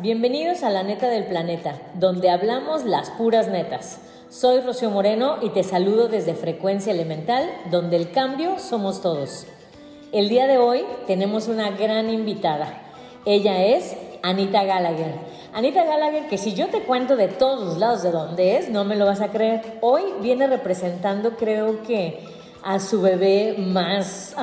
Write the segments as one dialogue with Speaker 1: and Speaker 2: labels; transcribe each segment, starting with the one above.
Speaker 1: Bienvenidos a La Neta del Planeta, donde hablamos las puras netas. Soy Rocío Moreno y te saludo desde Frecuencia Elemental, donde el cambio somos todos. El día de hoy tenemos una gran invitada. Ella es Anita Gallagher. Anita Gallagher, que si yo te cuento de todos los lados de dónde es, no me lo vas a creer. Hoy viene representando, creo que, a su bebé más,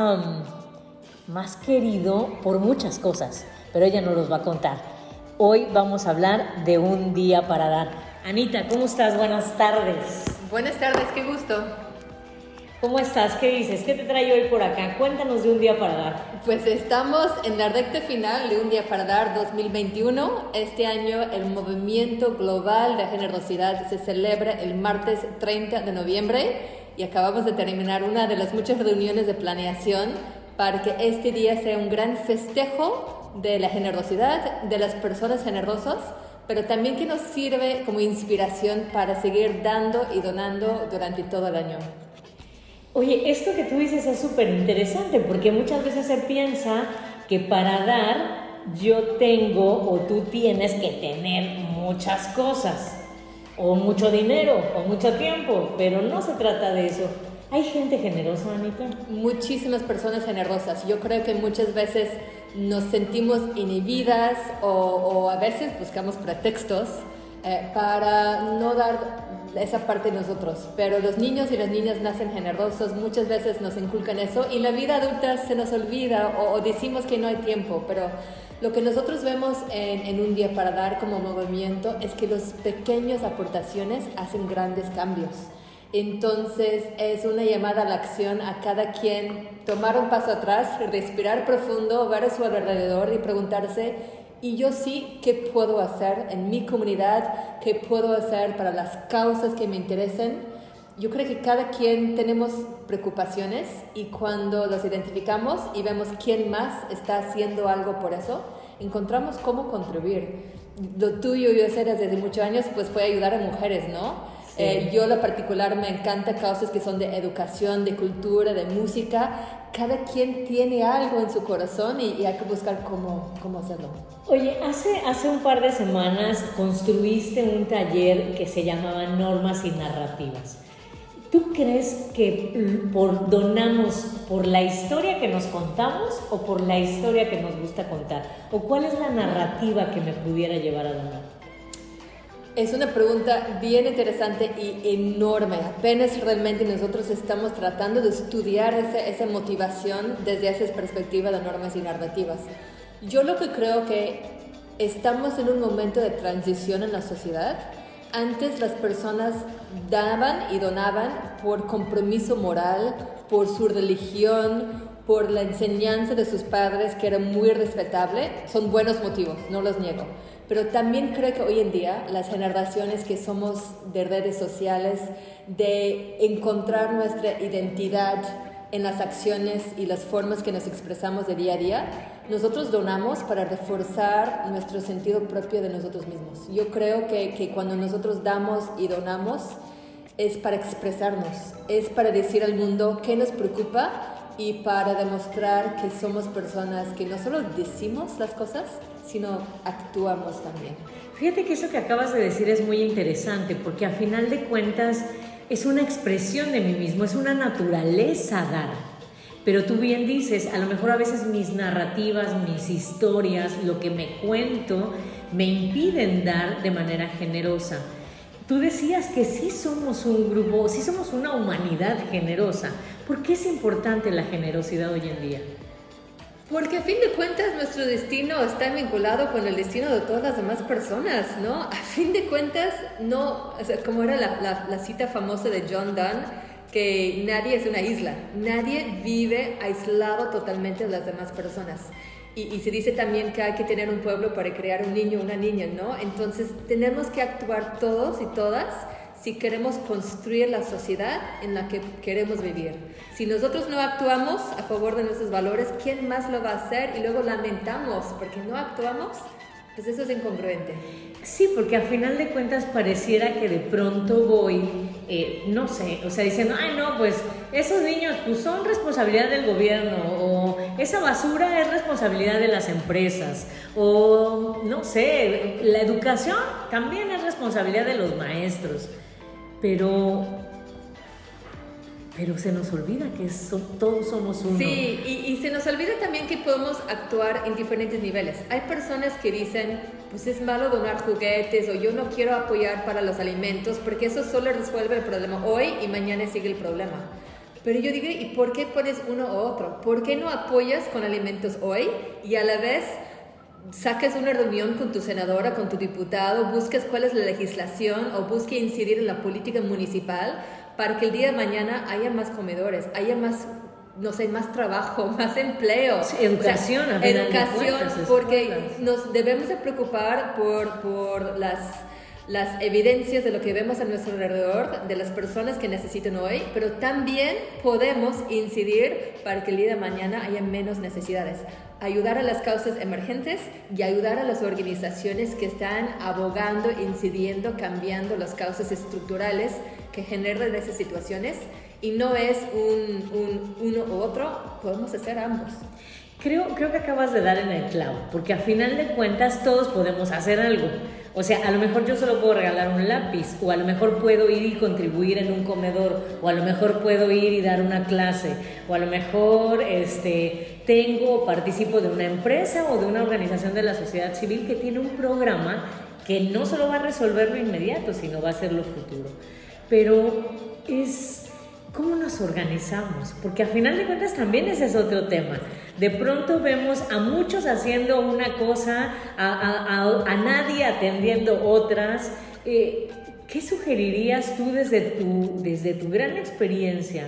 Speaker 1: más querido por muchas cosas pero ella nos los va a contar. Hoy vamos a hablar de un día para dar. Anita, ¿cómo estás? Buenas tardes.
Speaker 2: Buenas tardes, qué gusto.
Speaker 1: ¿Cómo estás? ¿Qué dices? ¿Qué te trae hoy por acá? Cuéntanos de un día para dar.
Speaker 2: Pues estamos en la recta final de un día para dar 2021. Este año el movimiento global de generosidad se celebra el martes 30 de noviembre y acabamos de terminar una de las muchas reuniones de planeación para que este día sea un gran festejo de la generosidad, de las personas generosas, pero también que nos sirve como inspiración para seguir dando y donando durante todo el año.
Speaker 1: Oye, esto que tú dices es súper interesante porque muchas veces se piensa que para dar yo tengo o tú tienes que tener muchas cosas o mucho dinero o mucho tiempo, pero no se trata de eso. ¿Hay gente generosa, Anita?
Speaker 2: Muchísimas personas generosas. Yo creo que muchas veces nos sentimos inhibidas o, a veces buscamos pretextos eh, para no dar esa parte de nosotros. Pero los niños y las niñas nacen generosos, muchas veces nos inculcan eso y la vida adulta se nos olvida o, decimos que no hay tiempo, pero lo que nosotros vemos en, en, un día para dar como movimiento es que las pequeñas aportaciones hacen grandes cambios. Entonces es una llamada a la acción a cada quien tomar un paso atrás, respirar profundo, ver a su alrededor y preguntarse, ¿y yo sí qué puedo hacer en mi comunidad? ¿Qué puedo hacer para las causas que me interesen? Yo creo que cada quien tenemos preocupaciones y cuando las identificamos y vemos quién más está haciendo algo por eso, encontramos cómo contribuir. Lo tuyo, yo sé desde muchos años, pues fue ayudar a mujeres, ¿no? Eh, yo, lo particular, me encanta causas que son de educación, de cultura, de música. Cada quien tiene algo en su corazón y, hay que buscar cómo, cómo hacerlo.
Speaker 1: Oye, hace, hace un par de semanas construiste un taller que se llamaba Normas y Narrativas. ¿Tú crees que por, donamos por la historia que nos contamos o por la historia que nos gusta contar? ¿O cuál es la narrativa que me pudiera llevar a donar?
Speaker 2: Es una pregunta bien interesante y enorme. Apenas realmente nosotros estamos tratando de estudiar esa, motivación desde esa perspectiva de normas y narrativas. Yo lo que creo que estamos en un momento de transición en la sociedad. Antes las personas daban y donaban por compromiso moral, por su religión, por la enseñanza de sus padres, que era muy respetable. Son buenos motivos, no los niego. Pero también creo que hoy en día las generaciones que somos de redes sociales, de encontrar nuestra identidad en las acciones y las formas que nos expresamos de día a día, nosotros donamos para reforzar nuestro sentido propio de nosotros mismos. Yo creo que, que cuando nosotros damos y donamos es para expresarnos, es para decir al mundo qué nos preocupa y para demostrar que somos personas que no solo decimos las cosas, sino actuamos también.
Speaker 1: Fíjate que eso que acabas de decir es muy interesante porque a final de cuentas es una expresión de mí mismo, es una naturaleza dar. Pero tú bien dices, a lo mejor a veces mis narrativas, mis historias, lo que me cuento, me impiden dar de manera generosa. Tú decías que sí somos un grupo, sí somos una humanidad generosa. ¿Por qué es importante la generosidad hoy en día?
Speaker 2: Porque a fin de cuentas nuestro destino está vinculado con el destino de todas las demás personas, ¿no? A fin de cuentas, no, como era la, la, cita famosa de John Donne, que nadie es una isla, nadie vive aislado totalmente de las demás personas. Y, y, se dice también que hay que tener un pueblo para crear un niño o una niña, ¿no? Entonces tenemos que actuar todos y todas si queremos construir la sociedad en la que queremos vivir. Si nosotros no actuamos a favor de nuestros valores, ¿quién más lo va a hacer? Y luego lamentamos porque no actuamos, pues eso es incongruente.
Speaker 1: Sí, porque a final de cuentas pareciera que de pronto voy, eh, no sé, o sea, diciendo, ay no, pues esos niños pues son responsabilidad del gobierno, o esa basura es responsabilidad de las empresas, o no sé, la educación también es responsabilidad de los maestros, pero pero se nos olvida que todos somos uno.
Speaker 2: Sí, y, y, se nos olvida también que podemos actuar en diferentes niveles. Hay personas que dicen, pues es malo donar juguetes o yo no quiero apoyar para los alimentos porque eso solo resuelve el problema hoy y mañana sigue el problema. Pero yo digo, ¿y por qué pones uno u otro? ¿Por qué no apoyas con alimentos hoy y a la vez saques una reunión con tu senadora, con tu diputado, busques cuál es la legislación o busques incidir en la política municipal para que el día de mañana haya más comedores, haya más no sé, más trabajo, más empleo.
Speaker 1: educación,
Speaker 2: Educación, porque nos debemos de preocupar por, por las las evidencias de lo que vemos a nuestro alrededor, de las personas que necesitan hoy, pero también podemos incidir para que el día de mañana haya menos necesidades. Ayudar a las causas emergentes y ayudar a las organizaciones que están abogando, incidiendo, cambiando las causas estructurales que generan esas situaciones. Y no es un, un uno u otro, podemos hacer ambos.
Speaker 1: Creo, creo que acabas de dar en el clavo, porque a final de cuentas todos podemos hacer algo. O sea, a lo mejor yo solo puedo regalar un lápiz, o a lo mejor puedo ir y contribuir en un comedor, o a lo mejor puedo ir y dar una clase, o a lo mejor este, tengo participo de una empresa o de una organización de la sociedad civil que tiene un programa que no solo va a resolver lo inmediato, sino va a ser lo futuro. Pero es ¿Cómo nos organizamos? Porque a final de cuentas también ese es otro tema. De pronto vemos a muchos haciendo una cosa, a, nadie atendiendo otras. Eh, ¿Qué sugerirías tú desde tu, desde tu gran experiencia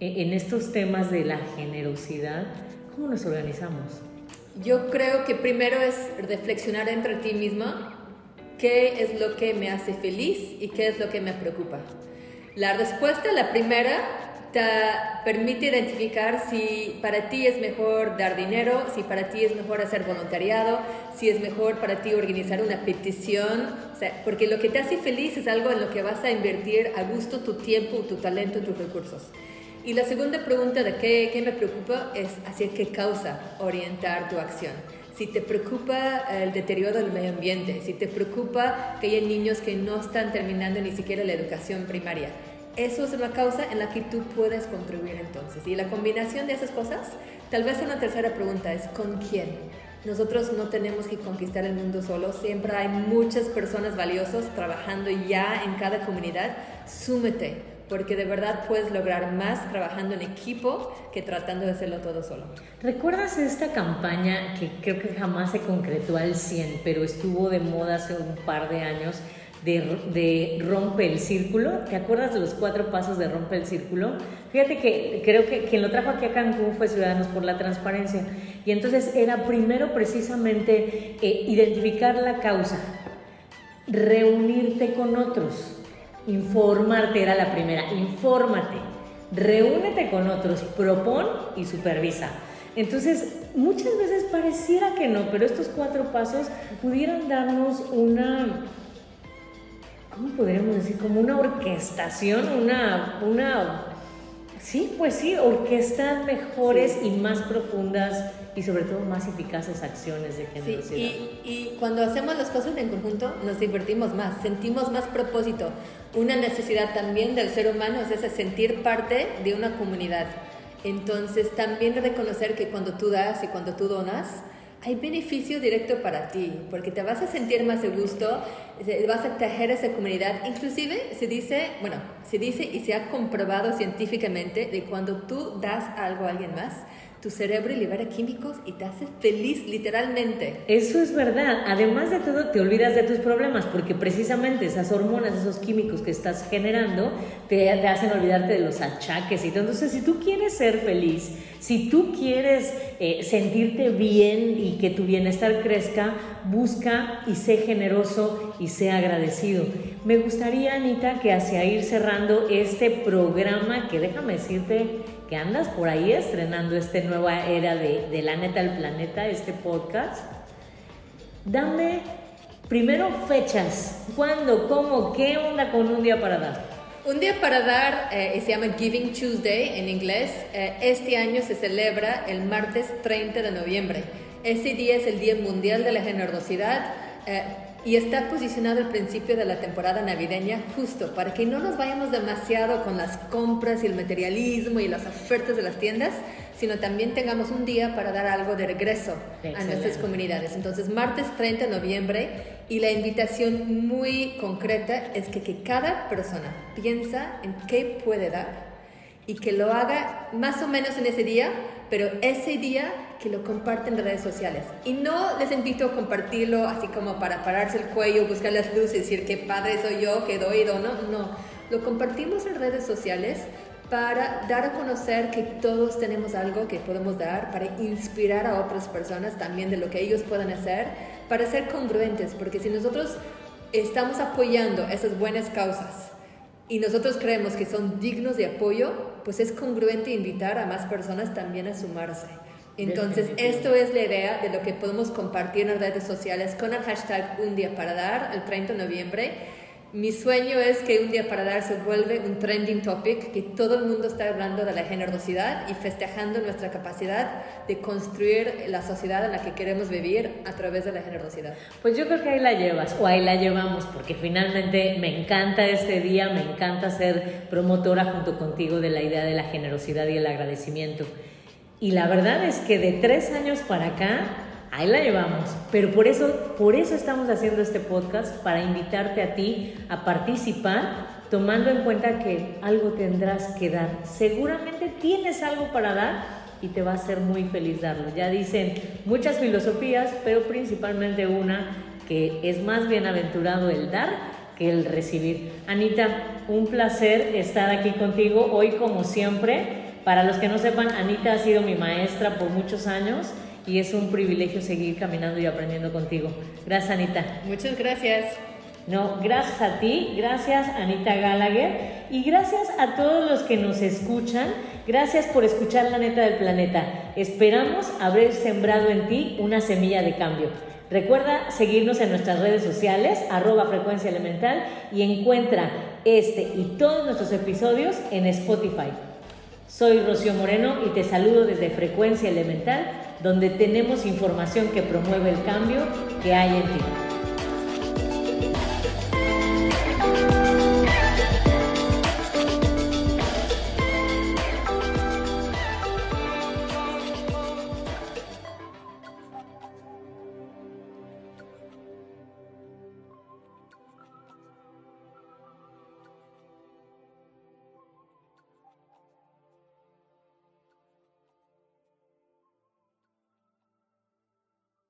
Speaker 1: en, en estos temas de la generosidad? ¿Cómo nos organizamos?
Speaker 2: Yo creo que primero es reflexionar entre ti misma qué es lo que me hace feliz y qué es lo que me preocupa. La respuesta, la primera, te permite identificar si para ti es mejor dar dinero, si para ti es mejor hacer voluntariado, si es mejor para ti organizar una petición, porque lo que te hace feliz es algo en lo que vas a invertir a gusto tu tiempo, tu talento, tus recursos. Y la segunda pregunta de qué, qué me preocupa es hacia qué causa orientar tu acción si te preocupa el deterioro del medio ambiente, si te preocupa que haya niños que no están terminando ni siquiera la educación primaria, eso es una causa en la que tú puedes contribuir entonces. Y la combinación de esas cosas, tal vez una tercera pregunta es, ¿con quién? Nosotros no tenemos que conquistar el mundo solo, siempre hay muchas personas valiosas trabajando ya en cada comunidad. Súmete, porque de verdad puedes lograr más trabajando en equipo que tratando de hacerlo todo solo.
Speaker 1: ¿Recuerdas esta campaña que creo que jamás se concretó al 100, pero estuvo de moda hace un par de años? De, de, Rompe el Círculo. ¿Te acuerdas de los cuatro pasos de Rompe el Círculo? Fíjate que creo que quien lo trajo aquí a Cancún fue Ciudadanos por la Transparencia. Y entonces era primero precisamente eh, identificar la causa, reunirte con otros, Informarte era la primera, infórmate, reúnete con otros, propon y supervisa. Entonces, muchas veces pareciera que no, pero estos cuatro pasos pudieran darnos una, ¿cómo podríamos decir? Como una orquestación, una, una Sí, pues sí, orquestan mejores y más profundas y sobre todo más eficaces acciones de generosidad.
Speaker 2: Sí, y, y, cuando hacemos las cosas en conjunto nos divertimos más, sentimos más propósito. Una necesidad también del ser humano es ese sentir parte de una comunidad. Entonces también reconocer que cuando tú das y cuando tú donas, hay beneficio directo para ti, porque te vas a sentir más de gusto, vas a tejer esa comunidad. Inclusive se dice, bueno, se dice y se ha comprobado científicamente de cuando tú das algo a alguien más, tu cerebro libera químicos y te hace feliz literalmente.
Speaker 1: Eso es verdad. Además de todo, te olvidas de tus problemas porque precisamente esas hormonas, esos químicos que estás generando, te, hacen olvidarte de los achaques y. Entonces, si tú quieres ser feliz, si tú quieres eh, sentirte bien y que tu bienestar crezca, busca y sé generoso y sé agradecido. Me gustaría, Anita, que hacia ir cerrando este programa, que déjame decirte que andas por ahí estrenando esta nueva era de, de La Neta al Planeta, este podcast, Dame primero fechas. ¿Cuándo? ¿Cómo? ¿Qué onda con un día para dar?
Speaker 2: Un día para dar eh, se llama Giving Tuesday en inglés. Eh, este año se celebra el martes 30 de noviembre. Ese día es el Día Mundial de la Generosidad. Eh, y está posicionado al principio de la temporada navideña justo para que no nos vayamos demasiado con las compras y el materialismo y las ofertas de las tiendas, sino también tengamos un día para dar algo de regreso a nuestras comunidades. Entonces, martes 30 de noviembre y la invitación muy concreta es que, que cada persona piensa en qué puede dar y que lo haga más o menos en ese día, pero ese día que lo comparten en redes sociales. Y no les invito a compartirlo así como para pararse el cuello, buscar las luces, decir qué padre soy yo, qué doy, no, no. Lo compartimos en redes sociales para dar a conocer que todos tenemos algo que podemos dar, para inspirar a otras personas también de lo que ellos pueden hacer, para ser congruentes, porque si nosotros estamos apoyando esas buenas causas, y nosotros creemos que son dignos de apoyo, pues es congruente invitar a más personas también a sumarse. Entonces, esto es la idea de lo que podemos compartir en las redes sociales con el hashtag Un Día para Dar, el 30 de noviembre. Mi sueño es que Un Día para Dar se vuelva un trending topic, que todo el mundo está hablando de la generosidad y festejando nuestra capacidad de construir la sociedad en la que queremos vivir a través de la generosidad.
Speaker 1: Pues yo creo que ahí la llevas, o ahí la llevamos, porque finalmente me encanta este día, me encanta ser promotora junto contigo de la idea de la generosidad y el agradecimiento. Y la verdad es que de tres años para acá, ahí la llevamos. Pero por eso, por eso estamos haciendo este podcast, para invitarte a ti a participar, tomando en cuenta que algo tendrás que dar. Seguramente tienes algo para dar y te va a hacer muy feliz darlo. Ya dicen muchas filosofías, pero principalmente una que es más bienaventurado el dar que el recibir. Anita, un placer estar aquí contigo hoy como siempre. Para los que no sepan, Anita ha sido mi maestra por muchos años y es un privilegio seguir caminando y aprendiendo contigo. Gracias, Anita.
Speaker 2: Muchas gracias.
Speaker 1: No, gracias a ti, gracias Anita Gallagher y gracias a todos los que nos escuchan. Gracias por escuchar la neta del planeta. Esperamos haber sembrado en ti una semilla de cambio. Recuerda seguirnos en nuestras redes sociales, arroba frecuencia elemental y encuentra este y todos nuestros episodios en Spotify. Soy Rocío Moreno y te saludo desde Frecuencia Elemental, donde tenemos información que promueve el cambio que hay en ti.